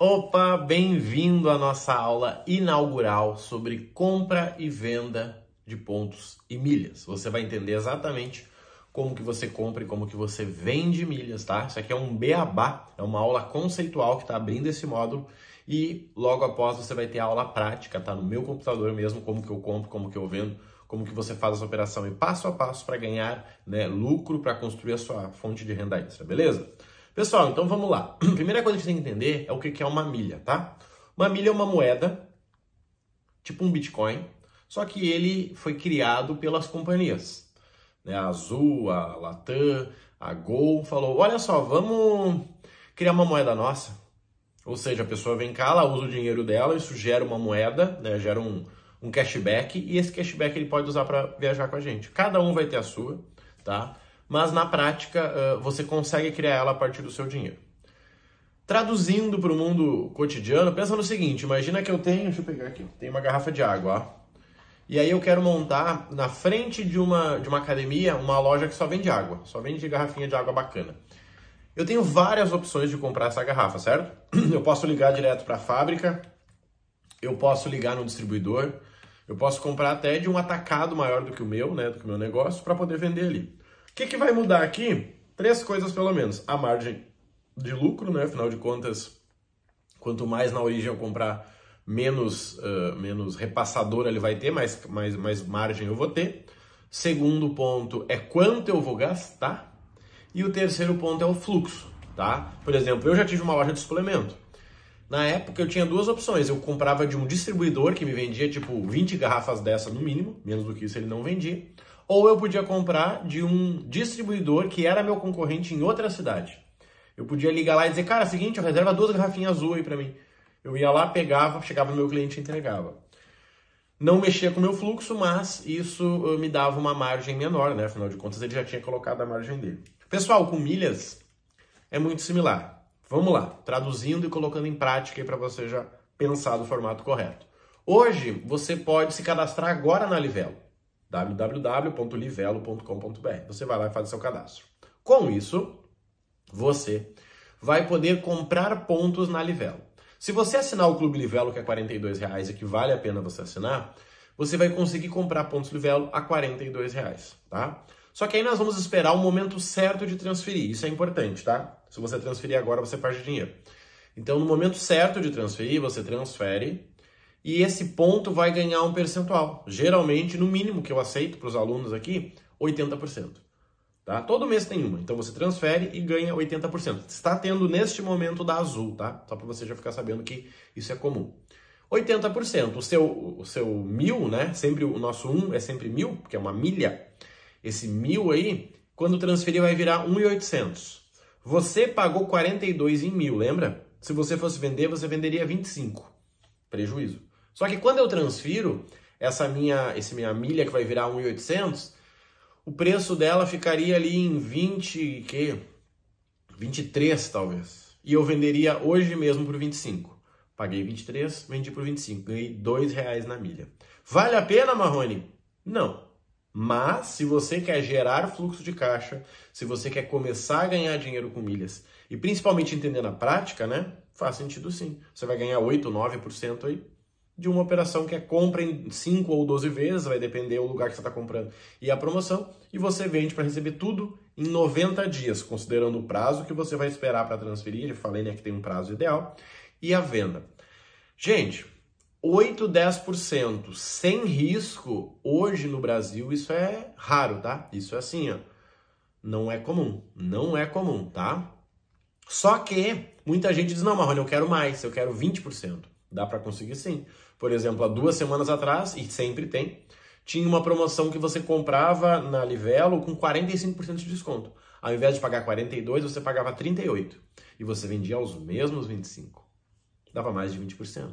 Opa, bem-vindo à nossa aula inaugural sobre compra e venda de pontos e milhas. Você vai entender exatamente como que você compra e como que você vende milhas, tá? Isso aqui é um beabá, é uma aula conceitual que está abrindo esse módulo e logo após você vai ter a aula prática, tá? No meu computador mesmo, como que eu compro, como que eu vendo, como que você faz essa operação e passo a passo para ganhar né, lucro para construir a sua fonte de renda extra, beleza? Pessoal, então vamos lá. Primeira coisa que você tem que entender é o que é uma milha, tá? Uma milha é uma moeda, tipo um Bitcoin, só que ele foi criado pelas companhias. Né? A Azul, a Latam, a Gol falou: olha só, vamos criar uma moeda nossa. Ou seja, a pessoa vem cá, ela usa o dinheiro dela, isso gera uma moeda, né? gera um, um cashback, e esse cashback ele pode usar para viajar com a gente. Cada um vai ter a sua, tá? Mas na prática você consegue criar ela a partir do seu dinheiro. Traduzindo para o mundo cotidiano, pensa no seguinte: imagina que eu tenho, deixa eu pegar aqui, tem uma garrafa de água, ó, e aí eu quero montar na frente de uma, de uma academia uma loja que só vende água, só vende garrafinha de água bacana. Eu tenho várias opções de comprar essa garrafa, certo? Eu posso ligar direto para a fábrica, eu posso ligar no distribuidor, eu posso comprar até de um atacado maior do que o meu, né, do que o meu negócio, para poder vender ali que, que vai mudar aqui? Três coisas pelo menos. A margem de lucro, né? Afinal de contas, quanto mais na origem eu comprar, menos, uh, menos repassador ele vai ter, mais, mais, mais margem eu vou ter. Segundo ponto é quanto eu vou gastar. E o terceiro ponto é o fluxo, tá? Por exemplo, eu já tive uma loja de suplemento. Na época eu tinha duas opções. Eu comprava de um distribuidor que me vendia tipo 20 garrafas dessa no mínimo, menos do que isso ele não vendia ou eu podia comprar de um distribuidor que era meu concorrente em outra cidade. Eu podia ligar lá e dizer, cara, seguinte, reserva duas garrafinhas azul aí para mim. Eu ia lá, pegava, chegava no meu cliente e entregava. Não mexia com o meu fluxo, mas isso uh, me dava uma margem menor, né? Afinal de contas, ele já tinha colocado a margem dele. Pessoal, com milhas é muito similar. Vamos lá, traduzindo e colocando em prática para você já pensar do formato correto. Hoje, você pode se cadastrar agora na Livelo www.livelo.com.br. Você vai lá e faz seu cadastro. Com isso, você vai poder comprar pontos na Livelo. Se você assinar o Clube Livelo, que é R$ reais e que vale a pena você assinar, você vai conseguir comprar pontos Livelo a R$ reais, tá? Só que aí nós vamos esperar o momento certo de transferir. Isso é importante, tá? Se você transferir agora, você perde dinheiro. Então, no momento certo de transferir, você transfere e esse ponto vai ganhar um percentual. Geralmente, no mínimo que eu aceito para os alunos aqui, 80%. Tá? Todo mês tem uma, então você transfere e ganha 80%. Está tendo neste momento da Azul, tá? Só para você já ficar sabendo que isso é comum. 80%, o seu, o seu mil, né? Sempre o nosso um é sempre mil, porque é uma milha. Esse mil aí, quando transferir, vai virar 1,800. Você pagou 42 em mil, lembra? Se você fosse vender, você venderia 25. Prejuízo. Só que quando eu transfiro essa minha, esse minha milha que vai virar 1.800, o preço dela ficaria ali em 20, que 23 talvez. E eu venderia hoje mesmo por 25. Paguei 23, vendi por 25, ganhei 2 reais na milha. Vale a pena, Marrone? Não. Mas se você quer gerar fluxo de caixa, se você quer começar a ganhar dinheiro com milhas e principalmente entender na prática, né? Faz sentido sim. Você vai ganhar 8, 9% aí de uma operação que é compra em 5 ou 12 vezes, vai depender do lugar que você está comprando e a promoção, e você vende para receber tudo em 90 dias, considerando o prazo que você vai esperar para transferir, eu falei né, que tem um prazo ideal, e a venda. Gente, 8, 10% sem risco, hoje no Brasil, isso é raro, tá? Isso é assim, ó, não é comum, não é comum, tá? Só que muita gente diz, não, Marrone, eu quero mais, eu quero 20%. Dá para conseguir sim. Por exemplo, há duas semanas atrás, e sempre tem, tinha uma promoção que você comprava na Livelo com 45% de desconto. Ao invés de pagar 42, você pagava 38 e você vendia aos mesmos 25. Dava mais de 20%.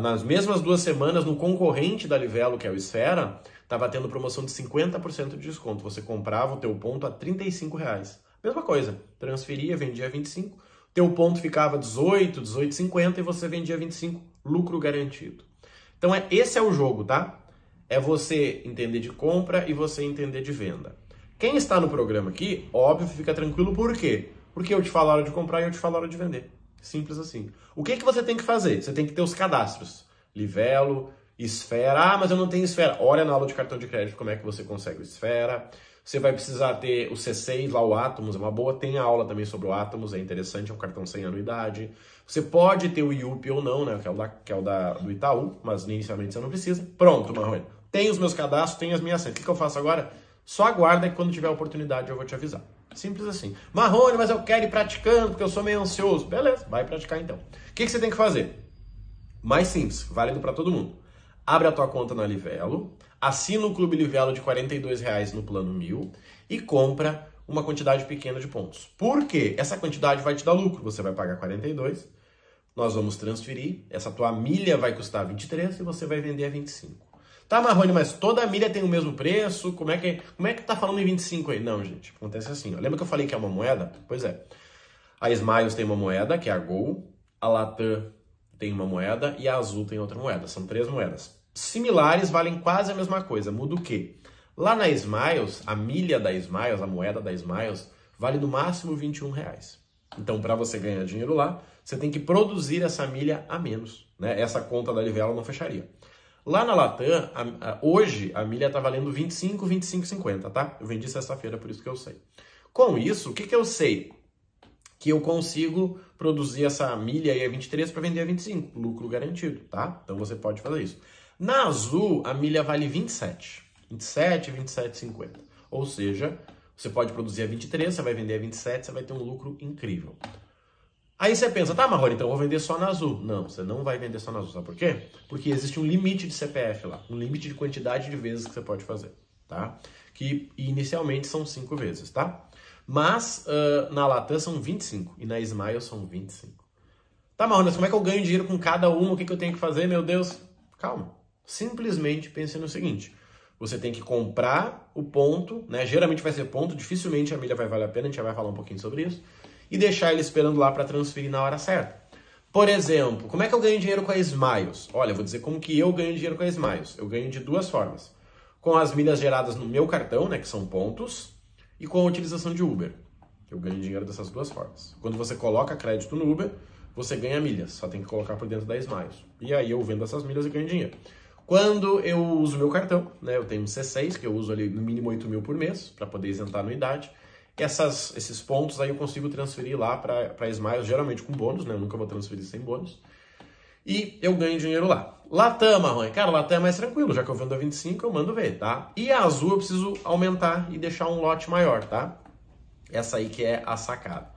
nas mesmas duas semanas, no concorrente da Livelo, que é o Esfera, estava tendo promoção de 50% de desconto. Você comprava o teu ponto a 35 reais. Mesma coisa, transferia, vendia 25 teu ponto ficava 18, 18,50 e você vendia 25, lucro garantido. Então é esse é o jogo, tá? É você entender de compra e você entender de venda. Quem está no programa aqui, óbvio, fica tranquilo, por quê? Porque eu te falo a hora de comprar e eu te falo a hora de vender. Simples assim. O que, que você tem que fazer? Você tem que ter os cadastros. Livelo, Esfera. Ah, mas eu não tenho Esfera. Olha na aula de cartão de crédito como é que você consegue Esfera. Você vai precisar ter o C6, lá o Atomos, é uma boa. Tem aula também sobre o Atomos, é interessante, é um cartão sem anuidade. Você pode ter o IUP ou não, né? Que é o, da, que é o da, do Itaú, mas inicialmente você não precisa. Pronto, Marrone. Tem os meus cadastros, tem as minhas senhas. O que, que eu faço agora? Só aguarda que quando tiver oportunidade eu vou te avisar. Simples assim. Marrone, mas eu quero ir praticando porque eu sou meio ansioso. Beleza, vai praticar então. O que, que você tem que fazer? Mais simples, válido para todo mundo. Abre a tua conta na Livelo, assina o Clube Livelo de R$ reais no plano mil e compra uma quantidade pequena de pontos. Por quê? Essa quantidade vai te dar lucro. Você vai pagar 42, nós vamos transferir, essa tua milha vai custar 23 e você vai vender a 25. Tá, Marrone, mas toda a milha tem o mesmo preço? Como é que, como é que tá falando em 25 aí? Não, gente, acontece assim. Ó. Lembra que eu falei que é uma moeda? Pois é. A Smiles tem uma moeda, que é a Gol, a Latam tem uma moeda e a Azul tem outra moeda. São três moedas. Similares, valem quase a mesma coisa. Muda o quê? Lá na Smiles, a milha da Smiles, a moeda da Smiles, vale no máximo 21 reais. Então, para você ganhar dinheiro lá, você tem que produzir essa milha a menos. Né? Essa conta da Livelo não fecharia. Lá na Latam, a, a, hoje a milha está valendo 25, 25,50, tá? Eu vendi sexta-feira, por isso que eu sei. Com isso, o que, que eu sei? Que eu consigo produzir essa milha aí a 23 para vender a 25, lucro garantido, tá? Então você pode fazer isso. Na Azul, a milha vale 27, 27, 27,50. Ou seja, você pode produzir a 23, você vai vender a 27, você vai ter um lucro incrível. Aí você pensa, tá, Marrone, então eu vou vender só na Azul. Não, você não vai vender só na Azul. Sabe por quê? Porque existe um limite de CPF lá, um limite de quantidade de vezes que você pode fazer, tá? Que inicialmente são 5 vezes, tá? Mas uh, na Latam são 25 e na Smile são 25. Tá, Marrone, como é que eu ganho dinheiro com cada uma? O que, que eu tenho que fazer? Meu Deus, calma. Simplesmente pense no seguinte. Você tem que comprar o ponto, né? Geralmente vai ser ponto, dificilmente a milha vai valer a pena, a gente já vai falar um pouquinho sobre isso e deixar ele esperando lá para transferir na hora certa. Por exemplo, como é que eu ganho dinheiro com a Smiles? Olha, eu vou dizer como que eu ganho dinheiro com a Smiles. Eu ganho de duas formas. Com as milhas geradas no meu cartão, né, que são pontos, e com a utilização de Uber. Eu ganho dinheiro dessas duas formas. Quando você coloca crédito no Uber, você ganha milhas, só tem que colocar por dentro da Smiles. E aí eu vendo essas milhas e ganho dinheiro. Quando eu uso meu cartão, né, eu tenho um C6, que eu uso ali no mínimo 8 mil por mês, para poder isentar a anuidade, essas, esses pontos aí eu consigo transferir lá para Smiles, geralmente com bônus, né? Eu nunca vou transferir sem bônus. E eu ganho dinheiro lá. Latam, Marrone. Cara, Latam é mais tranquilo, já que eu vendo a 25, eu mando ver, tá? E a Azul eu preciso aumentar e deixar um lote maior, tá? Essa aí que é a sacada.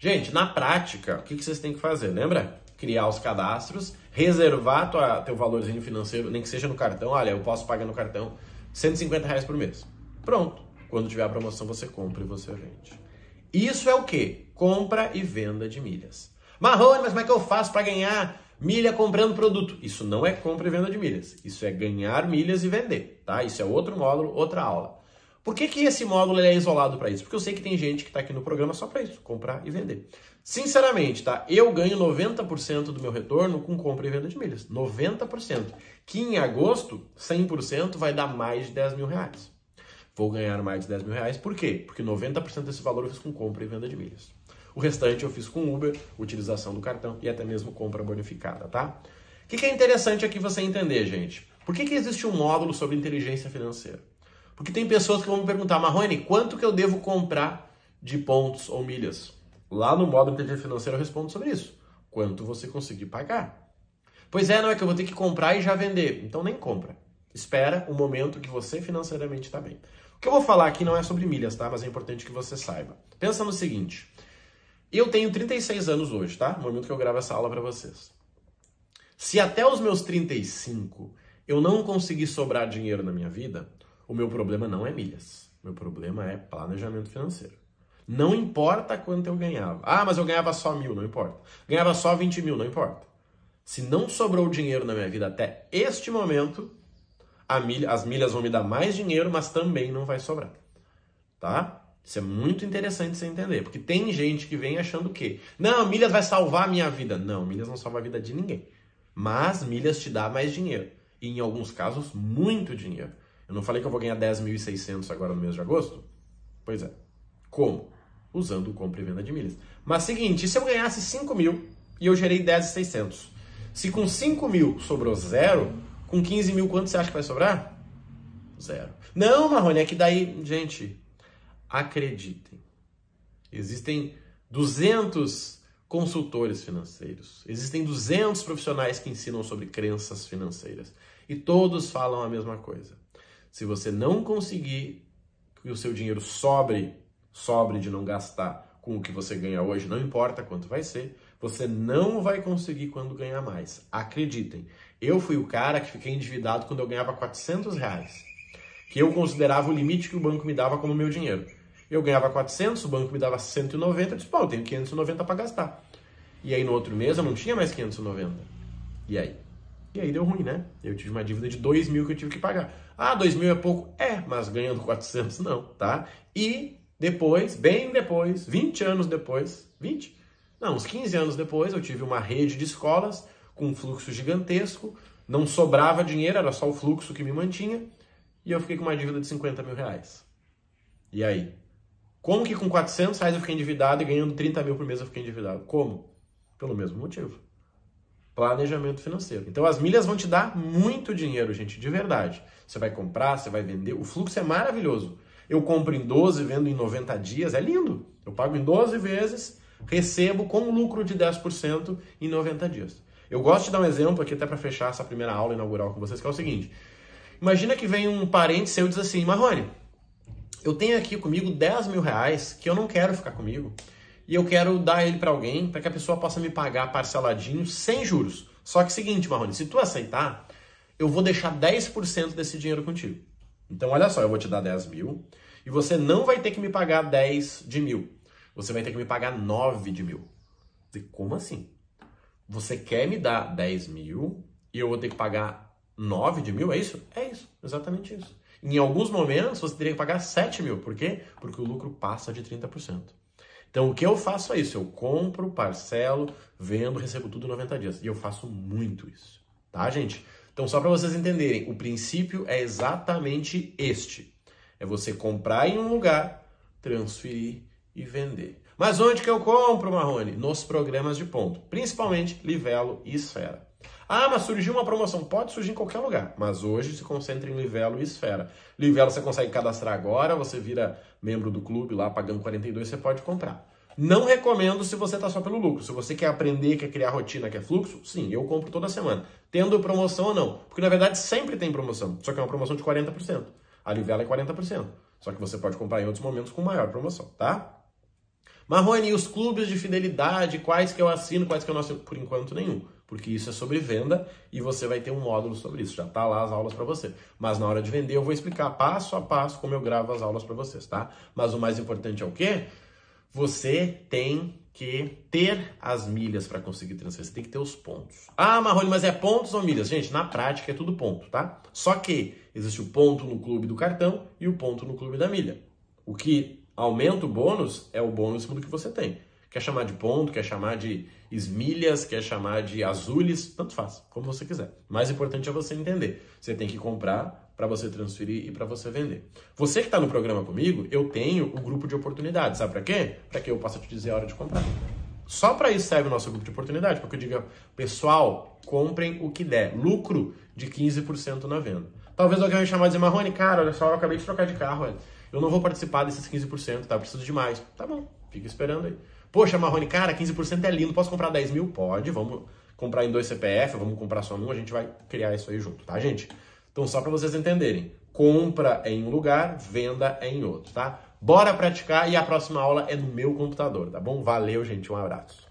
Gente, na prática, o que, que vocês têm que fazer? Lembra? Criar os cadastros, reservar tua, teu valorzinho financeiro, nem que seja no cartão. Olha, eu posso pagar no cartão 150 reais por mês. Pronto. Quando tiver a promoção, você compra e você vende. Isso é o que? Compra e venda de milhas. Marrone, mas como é que eu faço para ganhar milha comprando produto? Isso não é compra e venda de milhas. Isso é ganhar milhas e vender, tá? Isso é outro módulo, outra aula. Por que, que esse módulo é isolado para isso? Porque eu sei que tem gente que está aqui no programa só para isso, comprar e vender. Sinceramente, tá? Eu ganho 90% do meu retorno com compra e venda de milhas. 90%. Que em agosto, 100% vai dar mais de 10 mil reais vou ganhar mais de 10 mil reais. Por quê? Porque 90% desse valor eu fiz com compra e venda de milhas. O restante eu fiz com Uber, utilização do cartão e até mesmo compra bonificada, tá? O que, que é interessante aqui você entender, gente? Por que, que existe um módulo sobre inteligência financeira? Porque tem pessoas que vão me perguntar, Marrone, quanto que eu devo comprar de pontos ou milhas? Lá no módulo inteligência financeira eu respondo sobre isso. Quanto você conseguir pagar. Pois é, não é que eu vou ter que comprar e já vender. Então nem compra. Espera o momento que você financeiramente está bem. O que eu vou falar aqui não é sobre milhas, tá? Mas é importante que você saiba. Pensa no seguinte. Eu tenho 36 anos hoje, tá? No momento que eu gravo essa aula para vocês. Se até os meus 35 eu não conseguir sobrar dinheiro na minha vida, o meu problema não é milhas. Meu problema é planejamento financeiro. Não importa quanto eu ganhava. Ah, mas eu ganhava só mil, não importa. Ganhava só 20 mil, não importa. Se não sobrou dinheiro na minha vida até este momento, milha, as milhas vão me dar mais dinheiro, mas também não vai sobrar. Tá? Isso é muito interessante você entender, porque tem gente que vem achando que, não, milhas vai salvar a minha vida. Não, milhas não salva a vida de ninguém. Mas milhas te dá mais dinheiro. E em alguns casos, muito dinheiro. Eu não falei que eu vou ganhar 10.600 agora no mês de agosto? Pois é. Como? Usando compra e venda de milhas. Mas seguinte, se eu ganhasse 5 mil e eu gerei 10,600. Se com 5 mil sobrou zero, com 15 mil quanto você acha que vai sobrar? Zero. Não, Marrone, é que daí, gente, acreditem. Existem 200 consultores financeiros, existem 200 profissionais que ensinam sobre crenças financeiras e todos falam a mesma coisa. Se você não conseguir que o seu dinheiro sobre, sobre de não gastar com o que você ganha hoje, não importa quanto vai ser, você não vai conseguir quando ganhar mais. Acreditem, eu fui o cara que fiquei endividado quando eu ganhava 400 reais, que eu considerava o limite que o banco me dava como meu dinheiro. Eu ganhava 400, o banco me dava 190, eu disse, pô, eu tenho 590 para gastar. E aí no outro mês eu não tinha mais 590. E aí? E aí deu ruim, né? Eu tive uma dívida de 2 mil que eu tive que pagar. Ah, 2 mil é pouco? É, mas ganhando 400 não, tá? E depois, bem depois, 20 anos depois, 20? Não, uns 15 anos depois, eu tive uma rede de escolas com um fluxo gigantesco, não sobrava dinheiro, era só o fluxo que me mantinha, e eu fiquei com uma dívida de 50 mil reais. E aí? Como que com 400 reais eu fiquei endividado e ganhando 30 mil por mês eu fiquei endividado? Como? Pelo mesmo motivo. Planejamento financeiro. Então as milhas vão te dar muito dinheiro, gente, de verdade. Você vai comprar, você vai vender. O fluxo é maravilhoso. Eu compro em 12, vendo em 90 dias, é lindo. Eu pago em 12 vezes, recebo com lucro de 10% em 90 dias. Eu gosto de dar um exemplo aqui até para fechar essa primeira aula inaugural com vocês, que é o seguinte. Imagina que vem um parente seu e diz assim, Marrone, eu tenho aqui comigo 10 mil reais que eu não quero ficar comigo e eu quero dar ele para alguém para que a pessoa possa me pagar parceladinho sem juros. Só que seguinte, Marrone, se tu aceitar, eu vou deixar 10% desse dinheiro contigo. Então, olha só, eu vou te dar 10 mil e você não vai ter que me pagar 10 de mil. Você vai ter que me pagar 9 de mil. E como assim? Você quer me dar 10 mil e eu vou ter que pagar 9 de mil? É isso? É isso, exatamente isso. Em alguns momentos você teria que pagar 7 mil. Por quê? Porque o lucro passa de 30%. Então o que eu faço é isso: eu compro, parcelo, vendo, recebo tudo em 90 dias. E eu faço muito isso. Tá, gente? Então, só para vocês entenderem, o princípio é exatamente este: é você comprar em um lugar, transferir e vender. Mas onde que eu compro, Marrone? Nos programas de ponto, principalmente Livelo e Esfera. Ah, mas surgiu uma promoção. Pode surgir em qualquer lugar, mas hoje se concentra em Livelo e Esfera. Livelo você consegue cadastrar agora, você vira membro do clube lá, pagando 42, você pode comprar. Não recomendo se você está só pelo lucro. Se você quer aprender, quer criar rotina, quer fluxo, sim, eu compro toda semana. Tendo promoção ou não. Porque na verdade sempre tem promoção, só que é uma promoção de 40%. A Livelo é 40%. Só que você pode comprar em outros momentos com maior promoção, tá? Marrone, e os clubes de fidelidade, quais que eu assino, quais que eu não assino? Por enquanto, nenhum. Porque isso é sobre venda e você vai ter um módulo sobre isso. Já tá lá as aulas para você. Mas na hora de vender eu vou explicar passo a passo como eu gravo as aulas para vocês, tá? Mas o mais importante é o quê? Você tem que ter as milhas para conseguir transferir. Você tem que ter os pontos. Ah, Marrone, mas é pontos ou milhas? Gente, na prática é tudo ponto, tá? Só que existe o ponto no clube do cartão e o ponto no clube da milha. O que aumenta o bônus é o bônus do que você tem. Quer chamar de ponto, quer chamar de esmilhas, quer chamar de azules, tanto faz, como você quiser. O mais importante é você entender. Você tem que comprar para você transferir e para você vender. Você que está no programa comigo, eu tenho o grupo de oportunidades. Sabe para quê? Para que eu possa te dizer a hora de comprar. Só para isso serve o nosso grupo de oportunidade, para que eu diga, pessoal, comprem o que der. Lucro de 15% na venda. Talvez alguém me chamar e dizer, Marrone, cara, olha só, eu acabei de trocar de carro. Eu não vou participar desses 15%, tá? Eu preciso de mais. Tá bom, fica esperando aí. Poxa, Marrone, cara, 15% é lindo, posso comprar 10 mil? Pode, vamos comprar em dois CPF, vamos comprar só num, a gente vai criar isso aí junto, tá, gente? Então, só para vocês entenderem, compra é em um lugar, venda é em outro, tá? Bora praticar e a próxima aula é no meu computador, tá bom? Valeu, gente, um abraço.